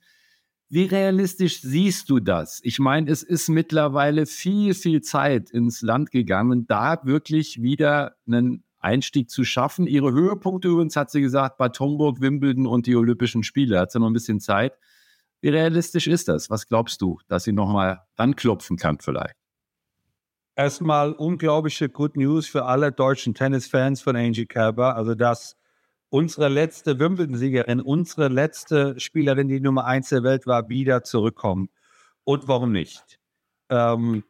Wie realistisch siehst du das? Ich meine, es ist mittlerweile viel, viel Zeit ins Land gegangen, da wirklich wieder einen Einstieg zu schaffen. Ihre Höhepunkte übrigens hat sie gesagt, bei Homburg, Wimbledon und die Olympischen Spiele. Hat sie noch ein bisschen Zeit. Wie realistisch ist das? Was glaubst du, dass sie nochmal ranklopfen kann vielleicht? Erstmal unglaubliche Good News für alle deutschen Tennisfans von Angie Kerber. Also, dass unsere letzte Wimbledon-Siegerin, unsere letzte Spielerin, die Nummer eins der Welt war, wieder zurückkommen. Und warum nicht? Ähm,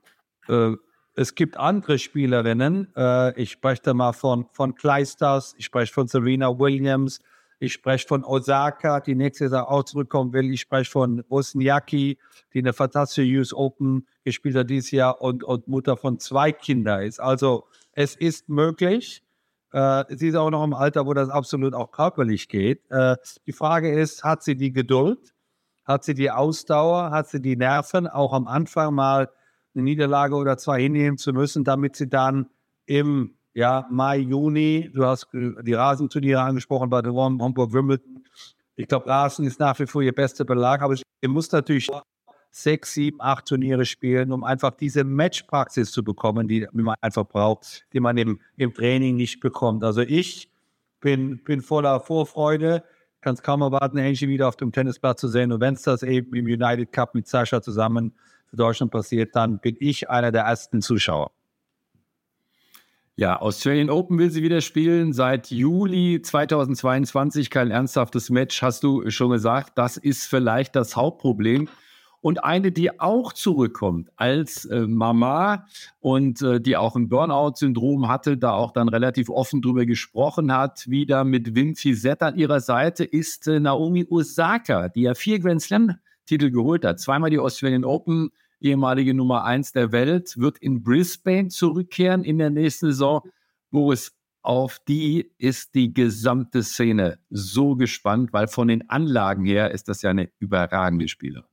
äh, es gibt andere Spielerinnen. Äh, ich spreche da mal von, von Kleisters, ich spreche von Serena Williams, ich spreche von Osaka, die nächstes Jahr auch zurückkommen will. Ich spreche von Wozniacki, die eine fantastische US Open gespielt hat dieses Jahr und, und Mutter von zwei Kindern ist. Also es ist möglich. Äh, sie ist auch noch im Alter, wo das absolut auch körperlich geht. Äh, die Frage ist, hat sie die Geduld? Hat sie die Ausdauer? Hat sie die Nerven, auch am Anfang mal eine Niederlage oder zwei hinnehmen zu müssen, damit sie dann im ja, Mai, Juni. Du hast die Rasenturniere angesprochen bei der Hamburg Wimbledon. Ich glaube, Rasen ist nach wie vor ihr bester Belag, aber ihr muss natürlich sechs, sieben, acht Turniere spielen, um einfach diese Matchpraxis zu bekommen, die man einfach braucht, die man im, im Training nicht bekommt. Also ich bin, bin voller Vorfreude, kann es kaum erwarten, Angie wieder auf dem Tennisplatz zu sehen. Und wenn es das eben im United Cup mit Sascha zusammen für Deutschland passiert, dann bin ich einer der ersten Zuschauer. Ja, Australian Open will sie wieder spielen. Seit Juli 2022 kein ernsthaftes Match, hast du schon gesagt. Das ist vielleicht das Hauptproblem. Und eine, die auch zurückkommt als äh, Mama und äh, die auch ein Burnout-Syndrom hatte, da auch dann relativ offen drüber gesprochen hat, wieder mit Wim Fizette an ihrer Seite, ist äh, Naomi Osaka, die ja vier Grand Slam-Titel geholt hat. Zweimal die Australian Open, ehemalige Nummer eins der Welt, wird in Brisbane zurückkehren in der nächsten Saison, wo es auf die ist die gesamte Szene so gespannt, weil von den Anlagen her ist das ja eine überragende Spielerin.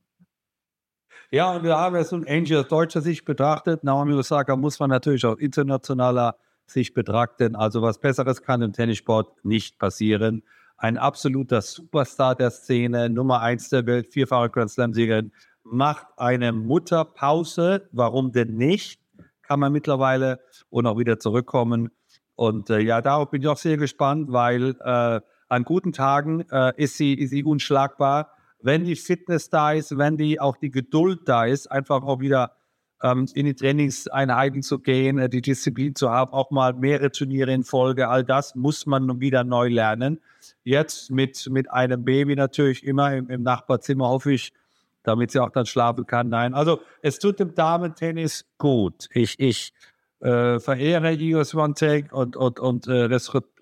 Ja, und wir haben es nun Angel aus deutscher Sicht betrachtet. Naomi Osaka muss man natürlich auch internationaler Sicht betrachten. Also was Besseres kann im Tennissport nicht passieren. Ein absoluter Superstar der Szene, Nummer eins der Welt, vierfache Grand Slam-Siegerin, macht eine Mutterpause. Warum denn nicht? Kann man mittlerweile und auch wieder zurückkommen. Und äh, ja, darauf bin ich auch sehr gespannt, weil äh, an guten Tagen äh, ist, sie, ist sie unschlagbar. Wenn die Fitness da ist, wenn die auch die Geduld da ist, einfach auch wieder ähm, in die Trainingseinheiten zu gehen, äh, die Disziplin zu haben, auch mal mehrere Turniere in Folge, all das muss man wieder neu lernen. Jetzt mit, mit einem Baby natürlich immer im, im Nachbarzimmer, hoffe ich, damit sie auch dann schlafen kann. Nein, also es tut dem Damen-Tennis gut. Ich, ich äh, verehre Igor Swantek und, und, und äh,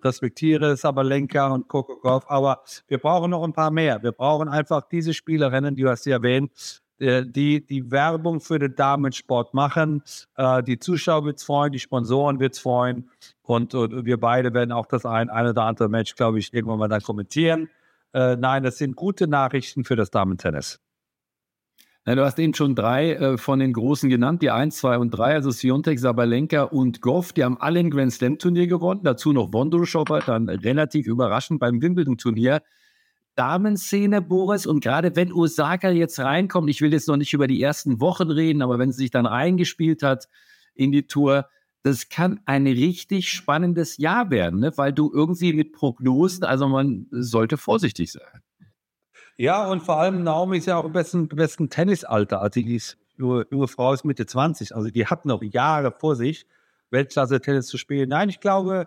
respektiere Sabalenka und Kokokov, aber wir brauchen noch ein paar mehr. Wir brauchen einfach diese Spielerinnen, die du hast ja erwähnt, äh, die die Werbung für den Damensport machen. Äh, die Zuschauer wird es freuen, die Sponsoren wird es freuen und, und, wir beide werden auch das ein, ein oder andere Match, glaube ich, irgendwann mal dann kommentieren. Äh, nein, das sind gute Nachrichten für das Damentennis. Ja, du hast eben schon drei äh, von den Großen genannt, die 1, 2 und 3, also Siontek, Sabalenka und Goff, die haben alle ein Grand Slam Turnier gewonnen, dazu noch Wondroschoper, dann relativ überraschend beim Wimbledon Turnier. Damenszene, Boris, und gerade wenn Osaka jetzt reinkommt, ich will jetzt noch nicht über die ersten Wochen reden, aber wenn sie sich dann reingespielt hat in die Tour, das kann ein richtig spannendes Jahr werden, ne? weil du irgendwie mit Prognosen, also man sollte vorsichtig sein. Ja, und vor allem Naomi ist ja auch im besten, besten Tennisalter. Also die ist, junge, junge Frau ist Mitte 20. Also die hat noch Jahre vor sich, Weltklasse-Tennis zu spielen. Nein, ich glaube,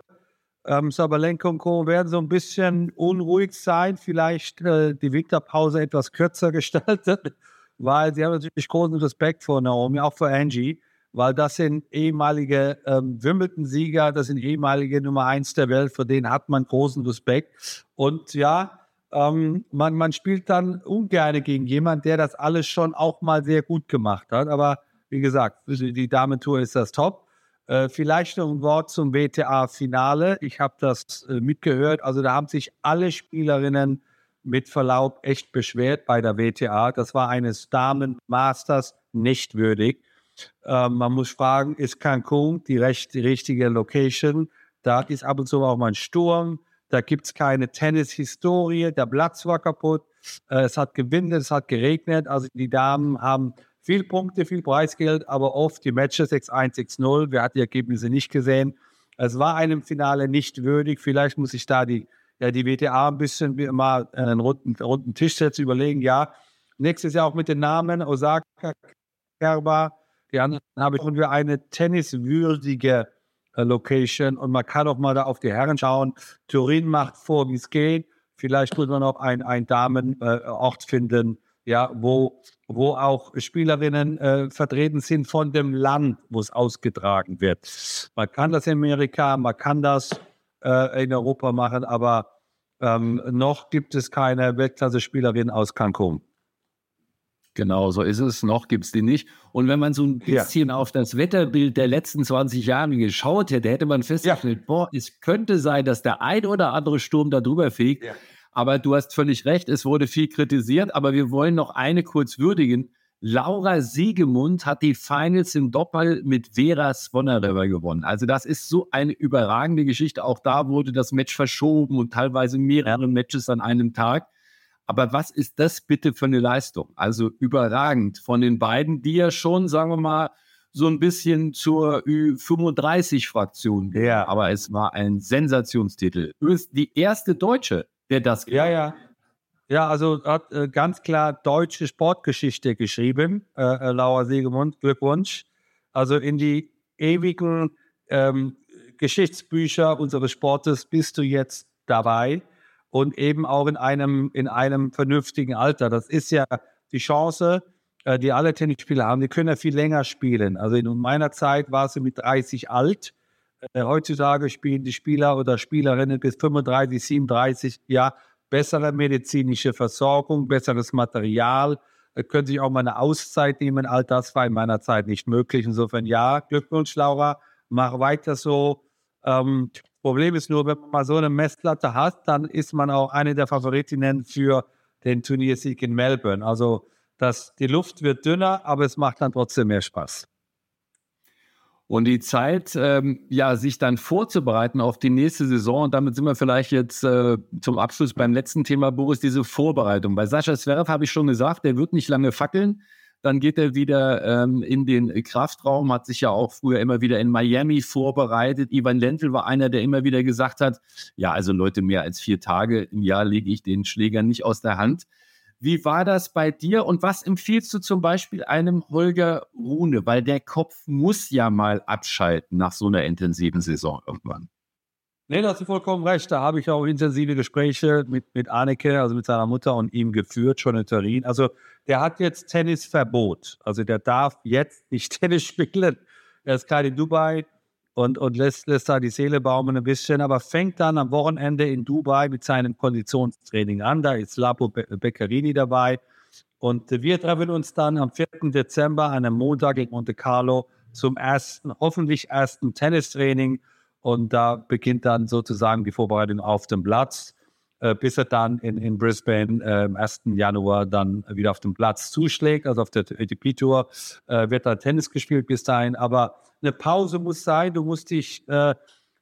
ähm, Sabalenka und Co. werden so ein bisschen unruhig sein. Vielleicht äh, die Winterpause etwas kürzer gestaltet, weil sie haben natürlich großen Respekt vor Naomi, auch vor Angie, weil das sind ehemalige ähm, Wimbledon-Sieger, das sind ehemalige Nummer eins der Welt, vor denen hat man großen Respekt. Und ja, ähm, man, man spielt dann ungern gegen jemanden, der das alles schon auch mal sehr gut gemacht hat. Aber wie gesagt, die Damentour ist das top. Äh, vielleicht noch ein Wort zum WTA-Finale. Ich habe das äh, mitgehört. Also da haben sich alle Spielerinnen mit Verlaub echt beschwert bei der WTA. Das war eines Damen-Masters nicht würdig. Ähm, man muss fragen, ist Cancun die, recht, die richtige Location? Da ist ab und zu auch mal ein Sturm. Da gibt es keine Tennis-Historie. Der Platz war kaputt. Äh, es hat gewindet, es hat geregnet. Also die Damen haben viel Punkte, viel Preisgeld, aber oft die Matches 6-1, 6-0. Wer hat die Ergebnisse nicht gesehen? Es war einem Finale nicht würdig. Vielleicht muss ich da die, ja, die WTA ein bisschen mal einen runden, runden Tisch setzen, überlegen. Ja, nächstes Jahr auch mit den Namen Osaka, Kerber. Die anderen haben wir eine tenniswürdige Location und man kann auch mal da auf die Herren schauen. Turin macht vor, wie es geht. Vielleicht muss man noch einen, einen Damenort äh, finden, ja, wo, wo auch Spielerinnen äh, vertreten sind von dem Land, wo es ausgetragen wird. Man kann das in Amerika, man kann das äh, in Europa machen, aber ähm, noch gibt es keine Weltklasse-Spielerin aus Cancun. Genau, so ist es. Noch gibt es die nicht. Und wenn man so ein bisschen ja. auf das Wetterbild der letzten 20 Jahre geschaut hätte, hätte man festgestellt, ja. boah, es könnte sein, dass der ein oder andere Sturm da drüber fegt. Ja. Aber du hast völlig recht, es wurde viel kritisiert, aber wir wollen noch eine kurz würdigen. Laura Siegemund hat die Finals im Doppel mit Vera Svonareva gewonnen. Also das ist so eine überragende Geschichte. Auch da wurde das Match verschoben und teilweise mehrere Matches an einem Tag. Aber was ist das bitte für eine Leistung? Also überragend von den beiden, die ja schon, sagen wir mal, so ein bisschen zur Ü35-Fraktion. Ja. Aber es war ein Sensationstitel. Du bist die erste Deutsche, der das Ja, ja. Ja, also hat äh, ganz klar deutsche Sportgeschichte geschrieben, äh, äh, Laura Siegemund. Glückwunsch. Also in die ewigen ähm, Geschichtsbücher unseres Sportes bist du jetzt dabei und eben auch in einem, in einem vernünftigen Alter. Das ist ja die Chance, äh, die alle Tennisspieler haben. Die können ja viel länger spielen. Also in meiner Zeit war sie mit 30 alt. Äh, heutzutage spielen die Spieler oder Spielerinnen bis 35, 37, ja, bessere medizinische Versorgung, besseres Material, äh, können sich auch mal eine Auszeit nehmen. All das war in meiner Zeit nicht möglich. Insofern ja, Glückwunsch, Laura, mach weiter so. Ähm, Problem ist nur, wenn man mal so eine Messlatte hat, dann ist man auch eine der Favoritinnen für den Turniersieg in Melbourne. Also das, die Luft wird dünner, aber es macht dann trotzdem mehr Spaß. Und die Zeit, ähm, ja, sich dann vorzubereiten auf die nächste Saison, und damit sind wir vielleicht jetzt äh, zum Abschluss beim letzten Thema, Boris, diese Vorbereitung. Bei Sascha Zverev habe ich schon gesagt, der wird nicht lange fackeln. Dann geht er wieder ähm, in den Kraftraum, hat sich ja auch früher immer wieder in Miami vorbereitet. Ivan Lendl war einer, der immer wieder gesagt hat, ja, also Leute, mehr als vier Tage im Jahr lege ich den Schläger nicht aus der Hand. Wie war das bei dir und was empfiehlst du zum Beispiel einem Holger Rune? Weil der Kopf muss ja mal abschalten nach so einer intensiven Saison irgendwann. Nee, da hast du vollkommen recht. Da habe ich auch intensive Gespräche mit, mit Anneke, also mit seiner Mutter und ihm geführt, schon in Turin. Also der hat jetzt Tennisverbot. Also der darf jetzt nicht Tennis spielen. Er ist gerade in Dubai und, und lässt, lässt da die Seele baumen ein bisschen, aber fängt dann am Wochenende in Dubai mit seinem Konditionstraining an. Da ist Lapo Beccarini dabei. Und wir treffen uns dann am 4. Dezember, an einem Montag in Monte Carlo, zum ersten, hoffentlich ersten Tennistraining und da beginnt dann sozusagen die Vorbereitung auf dem Platz, äh, bis er dann in, in Brisbane äh, am 1. Januar dann wieder auf dem Platz zuschlägt. Also auf der ATP-Tour äh, wird da Tennis gespielt bis dahin. Aber eine Pause muss sein. Du musst dich, äh,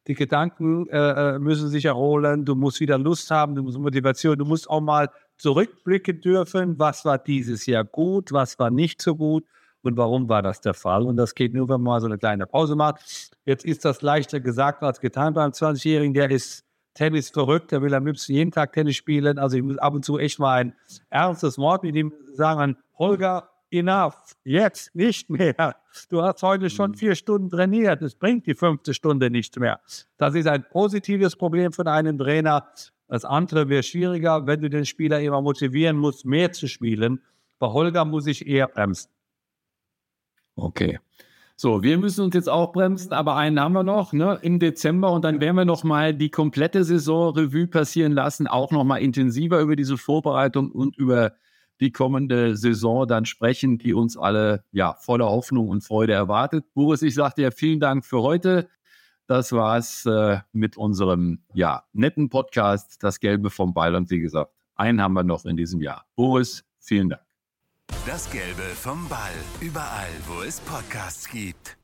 die Gedanken äh, äh, müssen sich erholen. Du musst wieder Lust haben, du musst Motivation. Du musst auch mal zurückblicken dürfen. Was war dieses Jahr gut? Was war nicht so gut? Und warum war das der Fall. Und das geht nur, wenn man mal so eine kleine Pause macht. Jetzt ist das leichter gesagt als getan beim 20-Jährigen. Der ist Tennis verrückt, der will am liebsten jeden Tag Tennis spielen. Also ich muss ab und zu echt mal ein ernstes Wort mit ihm sagen, Holger, enough, jetzt nicht mehr. Du hast heute schon mhm. vier Stunden trainiert, es bringt die fünfte Stunde nicht mehr. Das ist ein positives Problem von einem Trainer. Das andere wäre schwieriger, wenn du den Spieler immer motivieren musst, mehr zu spielen Bei Holger muss ich eher bremsen. Okay. So, wir müssen uns jetzt auch bremsen, aber einen haben wir noch ne, im Dezember und dann werden wir noch mal die komplette Saison Revue passieren lassen, auch noch mal intensiver über diese Vorbereitung und über die kommende Saison dann sprechen, die uns alle ja voller Hoffnung und Freude erwartet. Boris, ich sage dir vielen Dank für heute. Das war's äh, mit unserem ja netten Podcast, das Gelbe vom Ball und wie gesagt, einen haben wir noch in diesem Jahr. Boris, vielen Dank. Das Gelbe vom Ball. Überall, wo es Podcasts gibt.